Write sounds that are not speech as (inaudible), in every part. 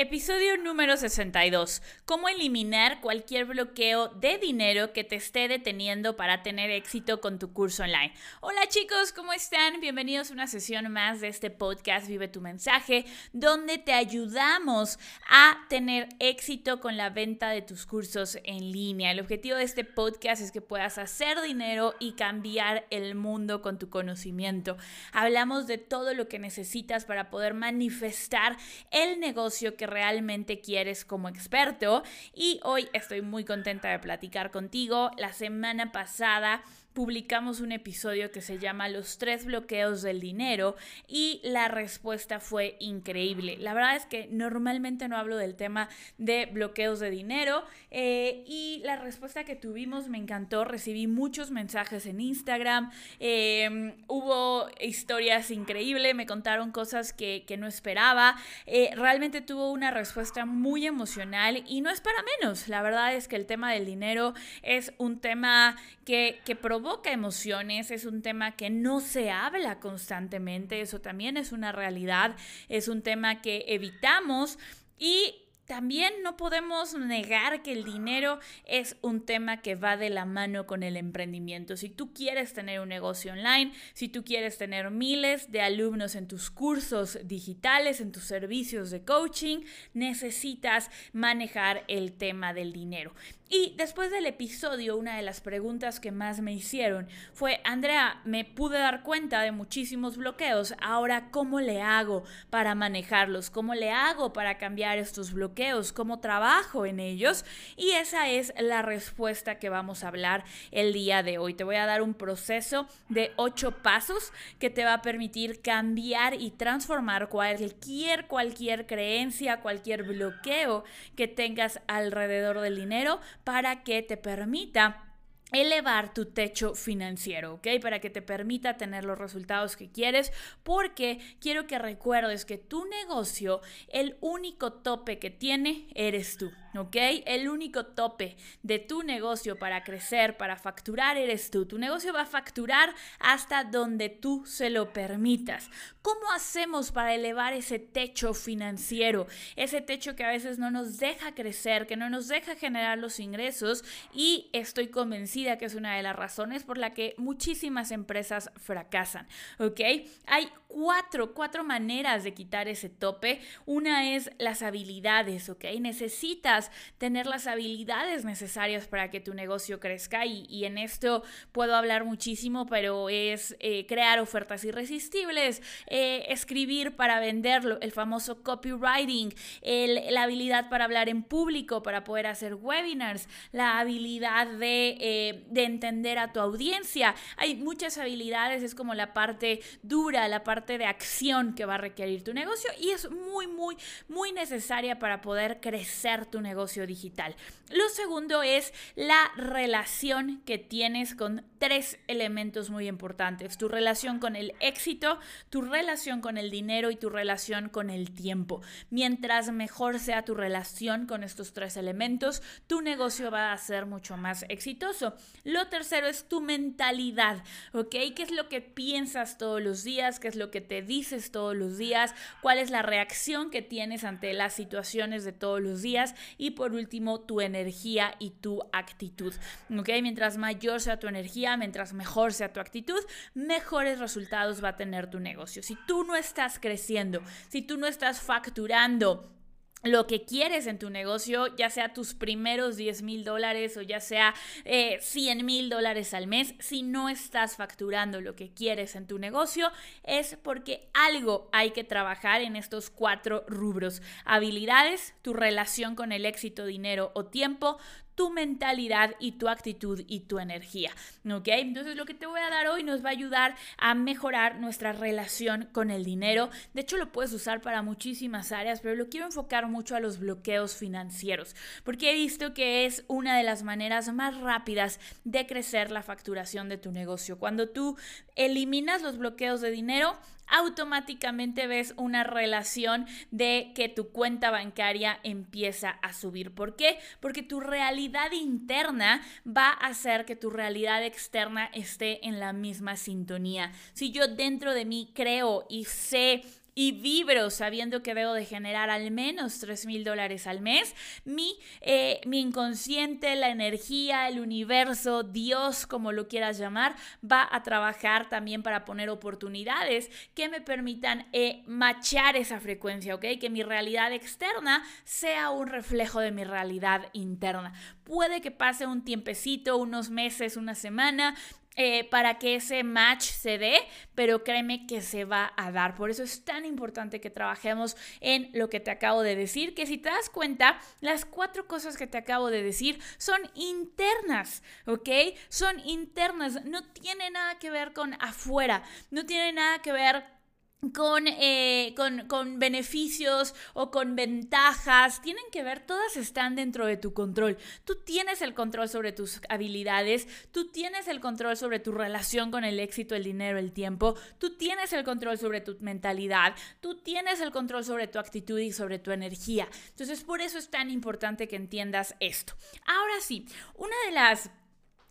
Episodio número 62. Cómo eliminar cualquier bloqueo de dinero que te esté deteniendo para tener éxito con tu curso online. Hola chicos, ¿cómo están? Bienvenidos a una sesión más de este podcast Vive tu mensaje, donde te ayudamos a tener éxito con la venta de tus cursos en línea. El objetivo de este podcast es que puedas hacer dinero y cambiar el mundo con tu conocimiento. Hablamos de todo lo que necesitas para poder manifestar el negocio que realmente quieres como experto. Y hoy estoy muy contenta de platicar contigo. La semana pasada publicamos un episodio que se llama Los tres bloqueos del dinero y la respuesta fue increíble. La verdad es que normalmente no hablo del tema de bloqueos de dinero eh, y la respuesta que tuvimos me encantó. Recibí muchos mensajes en Instagram, em, hubo historias increíbles, me contaron cosas que, no esperaba. Eh, realmente tuvo una respuesta muy emocional y no es para menos. La verdad es que el tema del dinero es un tema que, que provoca emociones, es un tema que no se habla constantemente, eso también es una realidad, es un tema que evitamos y también no podemos negar que el dinero es un tema que va de la mano con el emprendimiento. Si tú quieres tener un negocio online, si tú quieres tener miles de alumnos en tus cursos digitales, en tus servicios de coaching, necesitas manejar el tema del dinero. Y después del episodio, una de las preguntas que más me hicieron fue, Andrea, me pude dar cuenta de muchísimos bloqueos, ahora ¿cómo le hago para manejarlos? ¿Cómo le hago para cambiar estos bloqueos? ¿Cómo trabajo en ellos? Y esa es la respuesta que vamos a hablar el día de hoy. Te voy a dar un proceso de ocho pasos que te va a permitir cambiar y transformar cualquier, cualquier creencia, cualquier bloqueo que tengas alrededor del dinero para que te permita elevar tu techo financiero, ¿ok? Para que te permita tener los resultados que quieres, porque quiero que recuerdes que tu negocio, el único tope que tiene, eres tú. ¿Ok? El único tope de tu negocio para crecer, para facturar, eres tú. Tu negocio va a facturar hasta donde tú se lo permitas. ¿Cómo hacemos para elevar ese techo financiero? Ese techo que a veces no nos deja crecer, que no nos deja generar los ingresos y estoy convencida que es una de las razones por la que muchísimas empresas fracasan, ¿ok? Hay cuatro, cuatro maneras de quitar ese tope. Una es las habilidades, ¿ok? Necesitas tener las habilidades necesarias para que tu negocio crezca y, en esto puedo hablar muchísimo, pero es eh, crear ofertas irresistibles, eh, escribir para venderlo, el famoso copywriting, la habilidad para hablar en público, para poder hacer webinars, la habilidad de, eh, de entender a tu audiencia. Hay muchas habilidades, es como la parte dura, la parte de acción que va a requerir tu negocio y es muy, muy, muy necesaria para poder crecer tu negocio digital. Lo segundo es la relación que tienes con tres elementos muy importantes. Tu relación con el éxito, tu relación con el dinero y tu relación con el tiempo. Mientras mejor sea tu relación con estos tres elementos, tu negocio va a ser mucho más exitoso. Lo tercero es tu mentalidad, ¿ok? ¿Qué es lo que piensas todos los días? ¿Qué es lo que te dices todos los días, cuál es la reacción que tienes ante las situaciones de todos los días y por último tu energía y tu actitud. Mientras mayor sea tu energía, mientras mejor sea tu actitud, mejores resultados va a tener tu negocio. Si tú no estás creciendo, si tú no estás facturando, lo que quieres en tu negocio, ya sea tus primeros 10 mil dólares o ya sea eh, 100 mil dólares al mes, si no estás facturando lo que quieres en tu negocio, es porque algo hay que trabajar en estos cuatro rubros. Habilidades, tu relación con el éxito, dinero o tiempo, tu mentalidad y tu actitud y tu energía. ¿Ok? Entonces lo que te voy a dar hoy nos va a ayudar a mejorar nuestra relación con el dinero. De hecho lo puedes usar para muchísimas áreas, pero lo quiero enfocar mucho a los bloqueos financieros, porque he visto que es una de las maneras más rápidas de crecer la facturación de tu negocio. Cuando tú eliminas los bloqueos de dinero, automáticamente ves una relación de que tu cuenta bancaria empieza a subir. ¿Por qué? Porque tu realidad interna va a hacer que tu realidad externa esté en la misma sintonía. Si yo dentro de mí creo y sé y vibro sabiendo que debo de generar al menos 3 mil dólares al mes, mi, eh, mi inconsciente, la energía, el universo, Dios, como lo quieras llamar, va a trabajar también para poner oportunidades que me permitan eh, machar esa frecuencia, ¿ok? Que mi realidad externa sea un reflejo de mi realidad interna. Puede que pase un tiempecito, unos meses, una semana, eh, para que ese match se dé, pero créeme que se va a dar. Por eso es tan importante que trabajemos en lo que te acabo de decir, que si te das cuenta, las cuatro cosas que te acabo de decir son internas, ¿ok? Son internas, no tiene nada que ver con afuera, no tiene nada que ver eh, con, con, beneficios o con ventajas, tienen que ver, todas están dentro de tu control. Tú tienes el control sobre tus habilidades, tú tienes el control sobre tu relación con el éxito, el dinero, el tiempo, tú tienes el control sobre tu mentalidad, tú tienes el control sobre tu actitud y sobre tu energía. Entonces, por eso es tan importante que entiendas esto. Ahora sí, una de las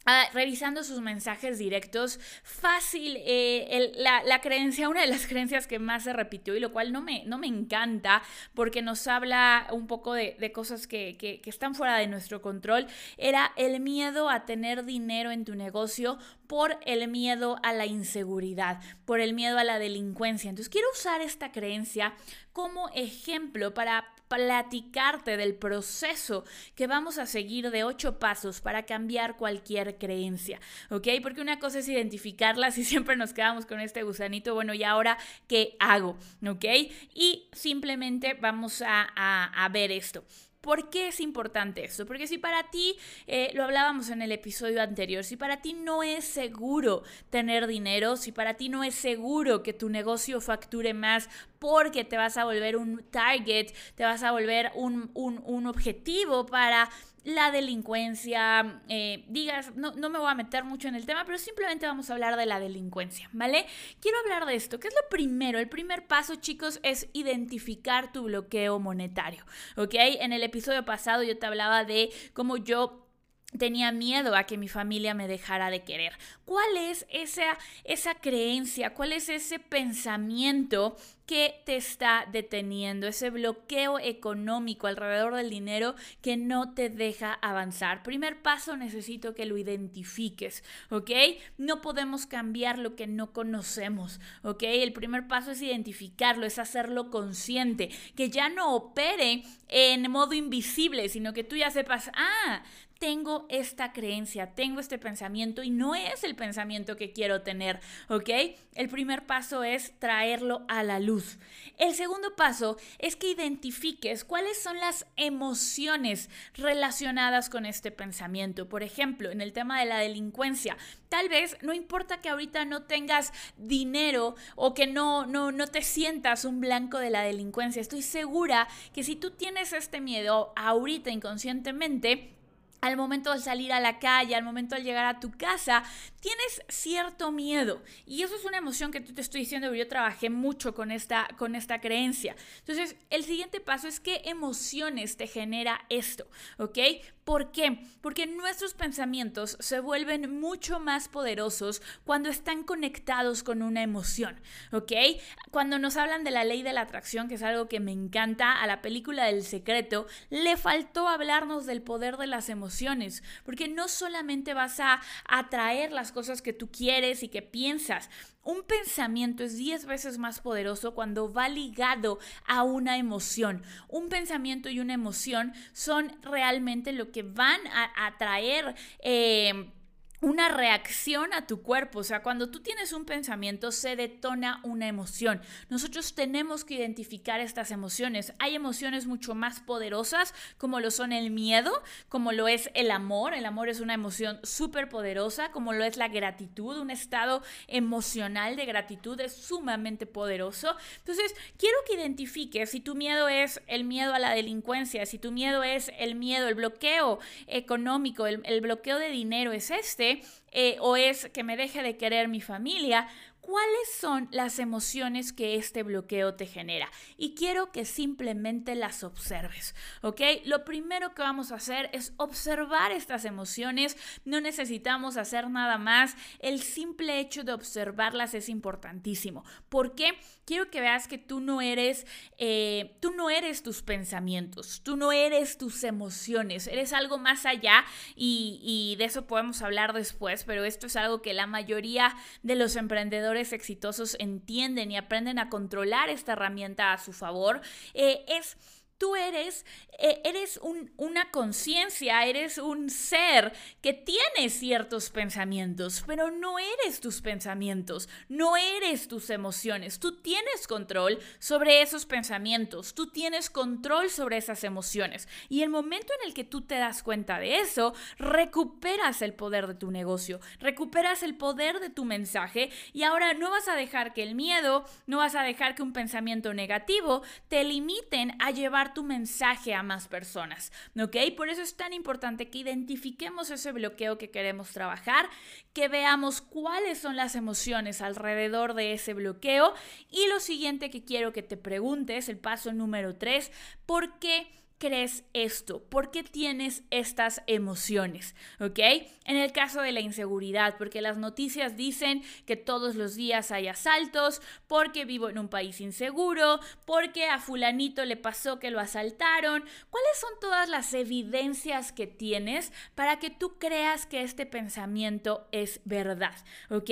Ah, revisando sus mensajes directos, fácil, eh, la, creencia, una de las (laughs) creencias que más se repitió y lo cual no me, no me encanta porque nos habla un poco de, cosas que, que, están fuera de nuestro control, era el miedo a tener dinero en tu negocio por el miedo a la inseguridad, por el miedo a la delincuencia. Entonces quiero usar esta creencia como ejemplo para platicarte del proceso que vamos a seguir de ocho pasos para cambiar cualquier creencia, ¿ok? Porque una cosa es identificarlas y (laughs) siempre nos quedamos con este gusanito, bueno, ¿y ahora qué hago? ¿Ok? Y simplemente vamos a, a ver esto. ¿Por qué es importante esto? Porque si para ti, eh, lo hablábamos en el episodio anterior, si para ti no es seguro tener dinero, si para ti no es seguro que tu negocio facture más porque te vas a volver un target, te vas a volver un, un, un objetivo para la delincuencia, eh, digas, no, no, me voy a meter mucho en el tema, pero simplemente vamos a hablar de la delincuencia, ¿vale? Quiero hablar de esto. ¿Qué es lo primero? El primer paso, chicos, es identificar tu bloqueo monetario, ¿ok? En el episodio pasado yo te hablaba de cómo yo tenía miedo a que mi familia me dejara de querer. ¿Cuál es esa, esa creencia? ¿Cuál es ese pensamiento que te está deteniendo? Ese bloqueo económico alrededor del dinero que no te deja avanzar. Primer paso, necesito que lo identifiques, ¿ok? No podemos cambiar lo que no conocemos, ¿ok? El primer paso es identificarlo, es hacerlo consciente, que ya no opere en modo invisible, sino que tú ya sepas, ah, tengo esta creencia, tengo este pensamiento y no es el pensamiento que quiero tener, ¿ok? El primer paso es traerlo a la luz. El segundo paso es que identifiques cuáles son las emociones relacionadas con este pensamiento. Por ejemplo, en el tema de la delincuencia, tal vez no importa que ahorita no tengas dinero o que no, no, no te sientas un blanco de la delincuencia. Estoy segura que si tú tienes este miedo ahorita inconscientemente, al momento de salir a la calle, al momento de llegar a tu casa, tienes cierto miedo. Y eso es una emoción que tú te estoy diciendo, yo trabajé mucho con esta, con esta creencia. Entonces, el siguiente paso es qué emociones te genera esto, ¿ok? ¿Por qué? Porque nuestros pensamientos se vuelven mucho más poderosos cuando están conectados con una emoción, ¿ok? Cuando nos hablan de la ley de la atracción, que es algo que me encanta, a la película del secreto, le faltó hablarnos del poder de las emociones, porque no solamente vas a atraer las cosas que tú quieres y que piensas, un pensamiento es 10 veces más poderoso cuando va ligado a una emoción. Un pensamiento y una emoción son realmente lo que van a atraer eh, una reacción a tu cuerpo. O sea, cuando tú tienes un pensamiento, se detona una emoción. Nosotros tenemos que identificar estas emociones. Hay emociones mucho más poderosas, como lo son el miedo, como lo es el amor. El amor es una emoción súper poderosa, como lo es la gratitud. Un estado emocional de gratitud es sumamente poderoso. Entonces, quiero que identifiques si tu miedo es el miedo a la delincuencia, si tu miedo es el miedo, el bloqueo económico, el, el bloqueo de dinero es este eh, o es que me deje de querer mi familia, cuáles son las emociones que este bloqueo te genera y quiero que simplemente las observes, ¿ok? Lo primero que vamos a hacer es observar estas emociones, no necesitamos hacer nada más, el simple hecho de observarlas es importantísimo. ¿Por qué? Quiero que veas que tú no eres, eh, tú no eres tus pensamientos, tú no eres tus emociones, eres algo más allá y, de eso podemos hablar después, pero esto es algo que la mayoría de los emprendedores exitosos entienden y aprenden a controlar esta herramienta a su favor, eh, es Tú eres, eh, eres una conciencia, eres un ser que tiene ciertos pensamientos, pero no eres tus pensamientos, no eres tus emociones. Tú tienes control sobre esos pensamientos, tú tienes control sobre esas emociones. Y el momento en el que tú te das cuenta de eso, recuperas el poder de tu negocio, recuperas el poder de tu mensaje y ahora no vas a dejar que el miedo, no vas a dejar que un pensamiento negativo te limiten a llevar tu mensaje a más personas, ¿ok? Por eso es tan importante que identifiquemos ese bloqueo que queremos trabajar, que veamos cuáles son las emociones alrededor de ese bloqueo y lo siguiente que quiero que te preguntes, el paso número tres, ¿por qué? Crees esto? ¿Por qué tienes estas emociones? ¿Ok? En el caso de la inseguridad, porque las noticias dicen que todos los días hay asaltos, porque vivo en un país inseguro, porque a fulanito le pasó que lo asaltaron. ¿Cuáles son todas las evidencias que tienes para que tú creas que este pensamiento es verdad? ¿Ok?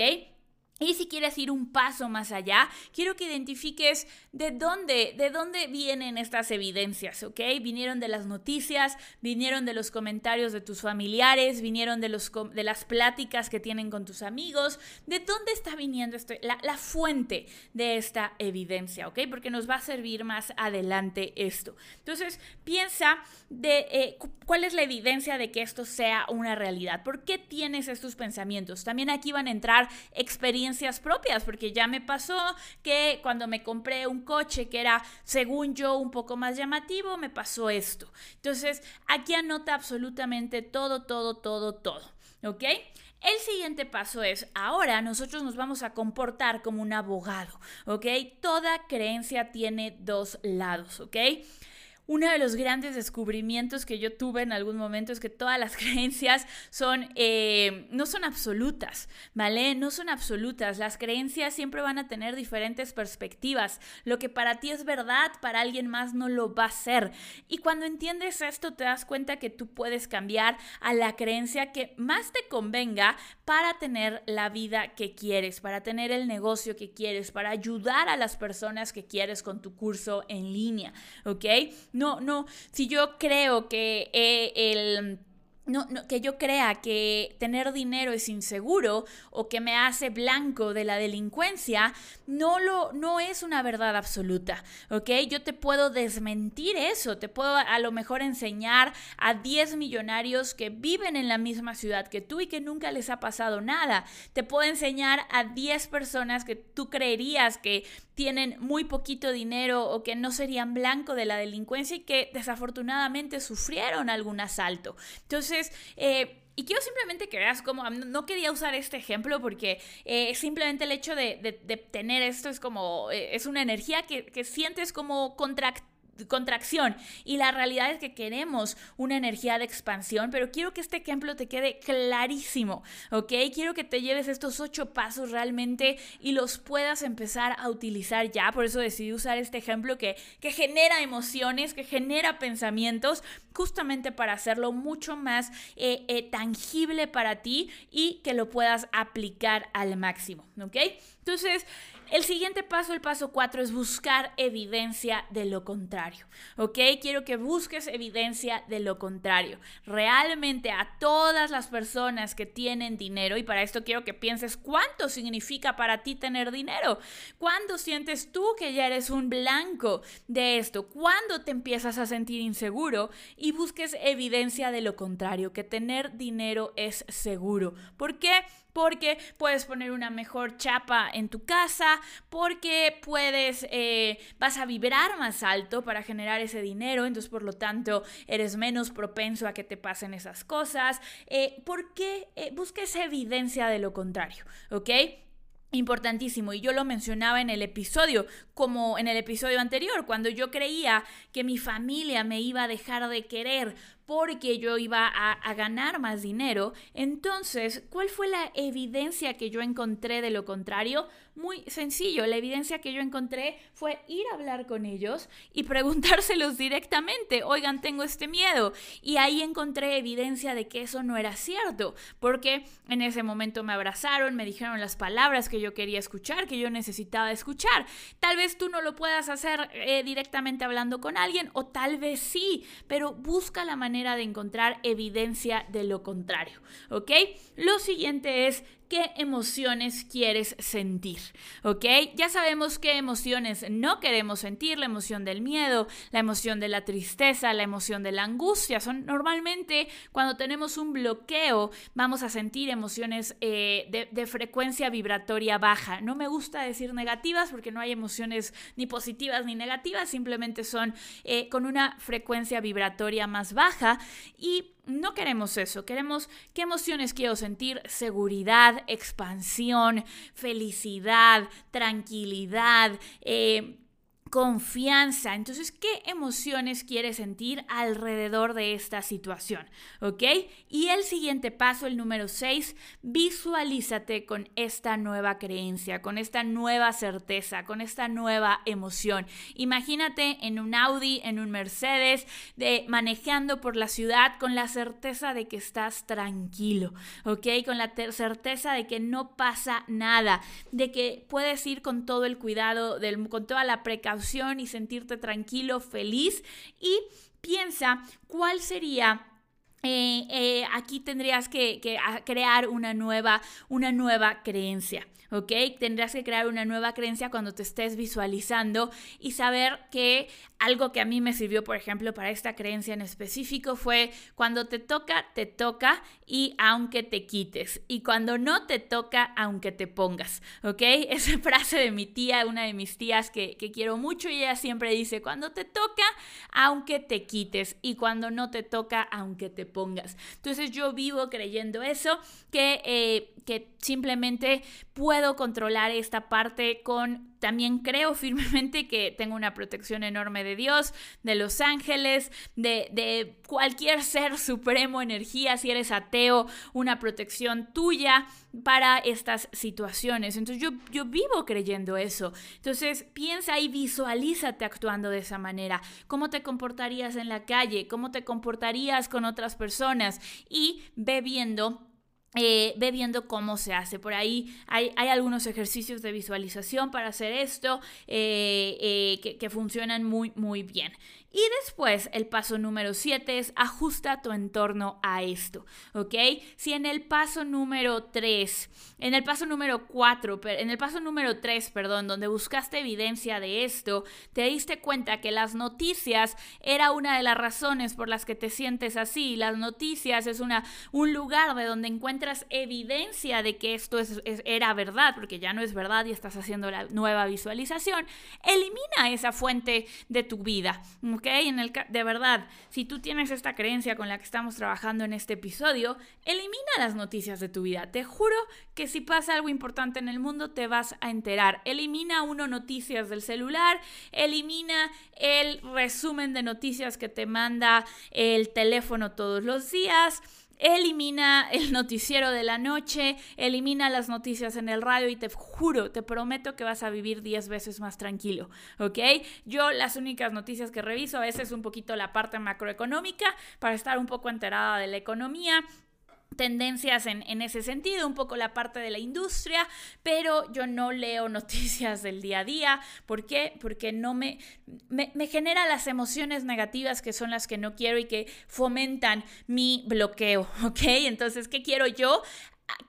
Y si quieres ir un paso más allá, quiero que identifiques de dónde, de dónde vienen estas evidencias, ¿ok? Vinieron de las noticias, vinieron de los comentarios de tus familiares, vinieron de, los, de las pláticas que tienen con tus amigos. ¿De dónde está viniendo esto, la, la, fuente de esta evidencia, ¿ok? Porque nos va a servir más adelante esto. Entonces, piensa de eh, cuál es la evidencia de que esto sea una realidad. ¿Por qué tienes estos pensamientos? También aquí van a entrar experiencias propias, porque ya me pasó que cuando me compré un coche que era, según yo, un poco más llamativo, me pasó esto. Entonces, aquí anota absolutamente todo, todo, todo, todo. ¿Ok? El siguiente paso es, ahora nosotros nos vamos a comportar como un abogado, ¿ok? Toda creencia tiene dos lados, ¿ok? Uno de los grandes descubrimientos que yo tuve en algún momento es que todas las (laughs) creencias son, eh, no son absolutas, ¿vale? No son absolutas. Las creencias siempre van a tener diferentes perspectivas. Lo que para ti es verdad, para alguien más no lo va a ser. Y cuando entiendes esto, te das cuenta que tú puedes cambiar a la creencia que más te convenga para tener la vida que quieres, para tener el negocio que quieres, para ayudar a las personas que quieres con tu curso en línea, ¿ok? No, no, si yo creo que eh, el no, que yo crea que tener dinero es inseguro o que me hace blanco de la delincuencia, no, lo, no es una verdad absoluta, ¿ok? Yo te puedo desmentir eso, te puedo a lo mejor enseñar a 10 millonarios que viven en la misma ciudad que tú y que nunca les ha pasado nada. Te puedo enseñar a 10 personas que tú creerías que tienen muy poquito dinero o que no serían blanco de la delincuencia y que desafortunadamente sufrieron algún asalto. Entonces, eh, y quiero simplemente que veas cómo, no quería usar este ejemplo porque eh, simplemente el hecho de, tener esto es como, eh, es una energía que, que sientes como contractiva contracción y la realidad es que queremos una energía de expansión, pero quiero que este ejemplo te quede clarísimo, ¿ok? Quiero que te lleves estos ocho pasos realmente y los puedas empezar a utilizar ya, por eso decidí usar este ejemplo que, que genera emociones, que genera pensamientos, justamente para hacerlo mucho más eh, eh, tangible para ti y que lo puedas aplicar al máximo, ¿ok? Entonces, el siguiente paso, el paso 4, es buscar evidencia de lo contrario. ¿Ok? Quiero que busques evidencia de lo contrario. Realmente a todas las personas que tienen dinero, y para esto quiero que pienses cuánto significa para ti tener dinero. ¿Cuándo sientes tú que ya eres un blanco de esto? ¿Cuándo te empiezas a sentir inseguro? Y busques evidencia de lo contrario, que tener dinero es seguro. ¿Por qué? Porque puedes poner una mejor chapa en tu casa, porque puedes, eh, vas a vibrar más alto para generar ese dinero, entonces por lo tanto eres menos propenso a que te pasen esas cosas, eh, porque eh, busques evidencia de lo contrario, ¿ok? importantísimo y yo lo mencionaba en el episodio como en el episodio anterior cuando yo creía que mi familia me iba a dejar de querer porque yo iba a, ganar más dinero. Entonces, ¿cuál fue la evidencia que yo encontré de lo contrario? Muy sencillo, la evidencia que yo encontré fue ir a hablar con ellos y preguntárselos (laughs) directamente, oigan, tengo este miedo. Y ahí encontré evidencia de que eso no era cierto, porque en ese momento me abrazaron, me dijeron las palabras que yo quería escuchar, que yo necesitaba escuchar. Tal vez tú no lo puedas hacer eh, directamente hablando con alguien, o tal vez sí, pero busca la manera de encontrar evidencia de lo contrario, ¿ok? Lo siguiente es qué emociones quieres sentir, ¿ok? Ya sabemos qué emociones no queremos sentir, la emoción del miedo, la emoción de la tristeza, la emoción de la angustia. Son normalmente cuando tenemos un bloqueo vamos a sentir emociones eh, de, frecuencia vibratoria baja. No me gusta decir negativas porque no hay emociones ni positivas ni negativas, simplemente son eh, con una frecuencia vibratoria más baja y no queremos eso, queremos qué emociones quiero sentir, seguridad, expansión, felicidad, tranquilidad, eh, confianza. Entonces, ¿qué emociones quieres sentir alrededor de esta situación? ¿Ok? Y el siguiente paso, el número 6, visualízate con esta nueva creencia, con esta nueva certeza, con esta nueva emoción. Imagínate en un Audi, en un Mercedes, de manejando por la ciudad con la certeza de que estás tranquilo, ¿ok? Con la certeza de que no pasa nada, de que puedes ir con todo el cuidado, del, con toda la precaución y sentirte tranquilo, feliz y piensa cuál sería eh, eh, aquí tendrías que, que, crear una nueva, una nueva creencia. ¿Ok? Tendrás que crear una nueva creencia cuando te estés visualizando y saber que algo que a mí me sirvió, por ejemplo, para esta creencia en específico fue cuando te toca, te toca y aunque te quites. Y cuando no te toca, aunque te pongas, ¿ok? (laughs) Esa frase de mi tía, una de mis tías que, quiero mucho, y ella siempre dice, cuando te toca, aunque te quites. Y cuando no te toca, aunque te pongas. Entonces yo vivo creyendo eso, que, eh, que simplemente puedo controlar esta parte con también creo firmemente que tengo una protección enorme de Dios, de los ángeles, de, cualquier ser supremo, energía, si eres ateo, una protección tuya para estas situaciones. Entonces yo, vivo creyendo eso. Entonces piensa y visualízate actuando de esa manera. ¿Cómo te comportarías en la calle? ¿Cómo te comportarías con otras personas? Y ve viendo eh, ve viendo cómo se hace. Por ahí hay, algunos ejercicios de visualización para hacer esto eh, eh, que, que, funcionan muy, muy bien. Y después el paso número 7 es ajusta tu entorno a esto, ¿ok? Si en el paso número 3, en el paso número 4, en el paso número 3, perdón, donde buscaste evidencia de esto, te diste cuenta que las noticias era una de las razones por las que te sientes así. Las noticias es una, un lugar de donde encuentras evidencia de que esto es, era verdad, porque ya no es verdad y estás haciendo la nueva visualización. Elimina esa fuente de tu vida, ¿ok? En el, de verdad, si tú tienes esta creencia con la que estamos trabajando en este episodio, elimina las noticias de tu vida. Te juro que si pasa algo importante en el mundo te vas a enterar. Elimina uno noticias del celular, elimina el resumen de noticias que te manda el teléfono todos los días Elimina el noticiero de la noche, elimina las noticias en el radio y te juro, te prometo que vas a vivir 10 veces más tranquilo, ¿ok? Yo las únicas noticias que reviso a veces un poquito la parte macroeconómica para estar un poco enterada de la economía, tendencias en, ese sentido, un poco la parte de la industria, pero yo no leo noticias del día a día. ¿Por qué? Porque no me, me, genera las emociones negativas que son las que no quiero y que fomentan mi bloqueo, (laughs) ¿ok? Entonces, ¿qué quiero yo?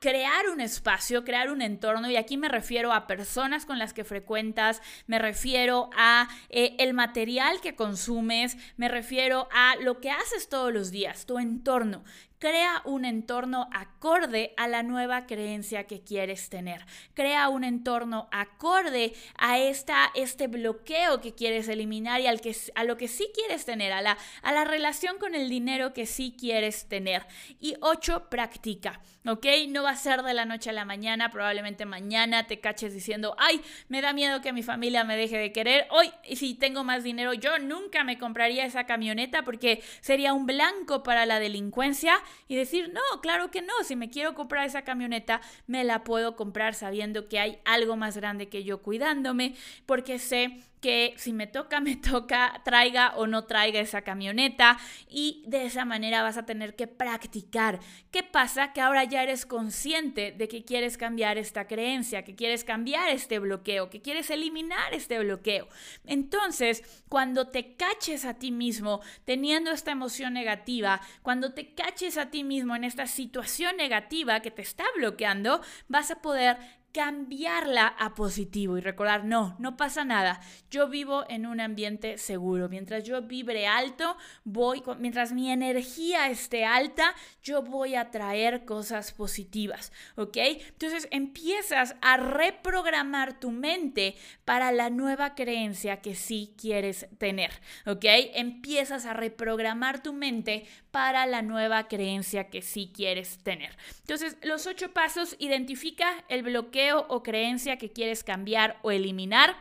crear un espacio, crear un entorno, y aquí me refiero a personas con las que frecuentas, me refiero a eh, el material que consumes, me refiero a lo que haces todos los días, tu entorno. Crea un entorno acorde a la nueva creencia que quieres tener. Crea un entorno acorde a esta, este bloqueo que quieres eliminar y al que, a lo que sí quieres tener, a la, a la relación con el dinero que sí quieres tener. Y ocho, practica, ¿ok? No va a ser de la noche a la mañana, probablemente mañana te caches diciendo, ay, me da miedo que mi familia me deje de querer. Hoy, si tengo más dinero, yo nunca me compraría esa camioneta porque sería un blanco para la delincuencia y decir, no, claro que no, si me quiero comprar esa camioneta, me la puedo comprar sabiendo que hay algo más grande que yo cuidándome, porque sé que si me toca, (laughs) me toca, traiga o no traiga esa camioneta y de esa manera vas a tener que practicar. ¿Qué pasa? Que ahora ya eres consciente de que quieres cambiar esta creencia, que quieres cambiar este bloqueo, que quieres eliminar este bloqueo. Entonces, cuando te caches a ti mismo teniendo esta emoción negativa, cuando te caches a ti mismo en esta situación negativa que te está bloqueando, vas a poder cambiarla a positivo y recordar, no, no pasa nada. Yo vivo en un ambiente seguro. Mientras yo vibre alto, voy, mientras mi energía esté alta, yo voy a traer cosas positivas, ¿ok? Entonces empiezas a reprogramar tu mente para la nueva creencia que sí quieres tener, ¿ok? Empiezas a reprogramar tu mente para la nueva creencia que sí quieres tener. Entonces, los ocho pasos, identifica el bloqueo o creencia que quieres cambiar o eliminar.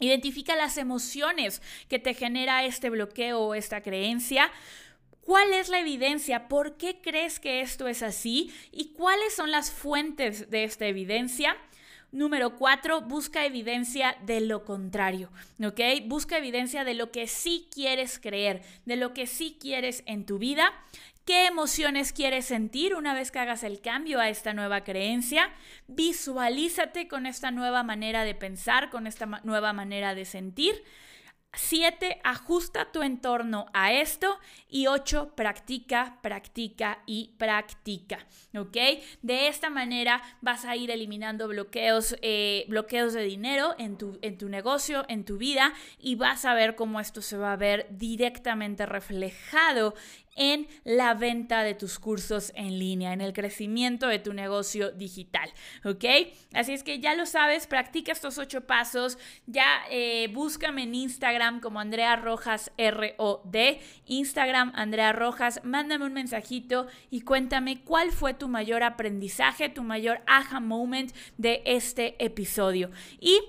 Identifica las emociones que te genera este bloqueo o esta creencia. ¿Cuál es la evidencia? ¿Por qué crees que esto es así? ¿Y cuáles son las fuentes de esta evidencia? Número cuatro, busca evidencia de lo contrario, ¿ok? Busca evidencia de lo que sí quieres creer, de lo que sí quieres en tu vida. ¿Qué emociones quieres sentir una vez que hagas el cambio a esta nueva creencia? Visualízate con esta nueva manera de pensar, con esta nueva manera de sentir. 7. Ajusta tu entorno a esto. Y 8. Practica, practica y practica. ¿Ok? De esta manera vas a ir eliminando bloqueos, eh, bloqueos de dinero en tu, en tu negocio, en tu vida. Y vas a ver cómo esto se va a ver directamente reflejado en la venta de tus cursos en línea, en el crecimiento de tu negocio digital, ¿ok? Así es que ya lo sabes, practica estos ocho pasos, ya eh, búscame en Instagram como Andrea Rojas R-O-D, Instagram Andrea Rojas, mándame un mensajito y cuéntame cuál fue tu mayor aprendizaje, tu mayor aha moment de este episodio. Y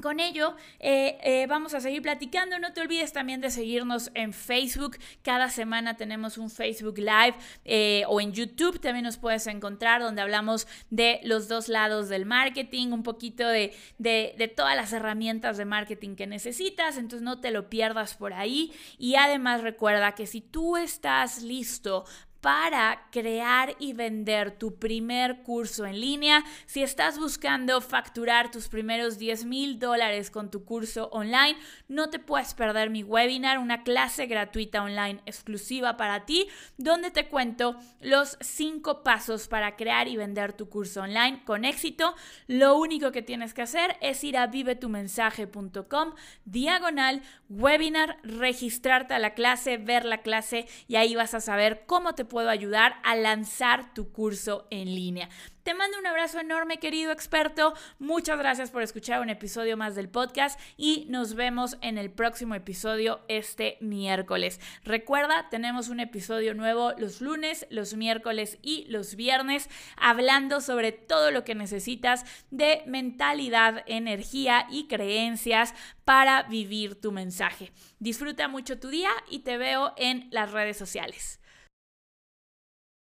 con ello, eh, eh, vamos a seguir platicando. No te olvides también de seguirnos en Facebook. Cada semana tenemos un Facebook Live eh, o en YouTube también nos puedes encontrar donde hablamos de los dos lados del marketing, un poquito de, de todas las herramientas de marketing que necesitas. Entonces no te lo pierdas por ahí. Y además recuerda que si tú estás listo para crear y vender tu primer curso en línea. Si estás buscando facturar tus primeros 10 mil dólares con tu curso online, no te puedes perder mi webinar, una clase gratuita online exclusiva para ti, donde te cuento los cinco pasos para crear y vender tu curso online con éxito. Lo único que tienes que hacer es ir a vivetumensaje.com diagonal webinar, registrarte a la clase, ver la clase y ahí vas a saber cómo te puedo ayudar a lanzar tu curso en línea. Te mando un abrazo enorme, querido experto. Muchas gracias por escuchar un episodio más del podcast y nos vemos en el próximo episodio este miércoles. Recuerda, tenemos un episodio nuevo los lunes, los miércoles y los viernes hablando sobre todo lo que necesitas de mentalidad, energía y creencias para vivir tu mensaje. Disfruta mucho tu día y te veo en las redes sociales.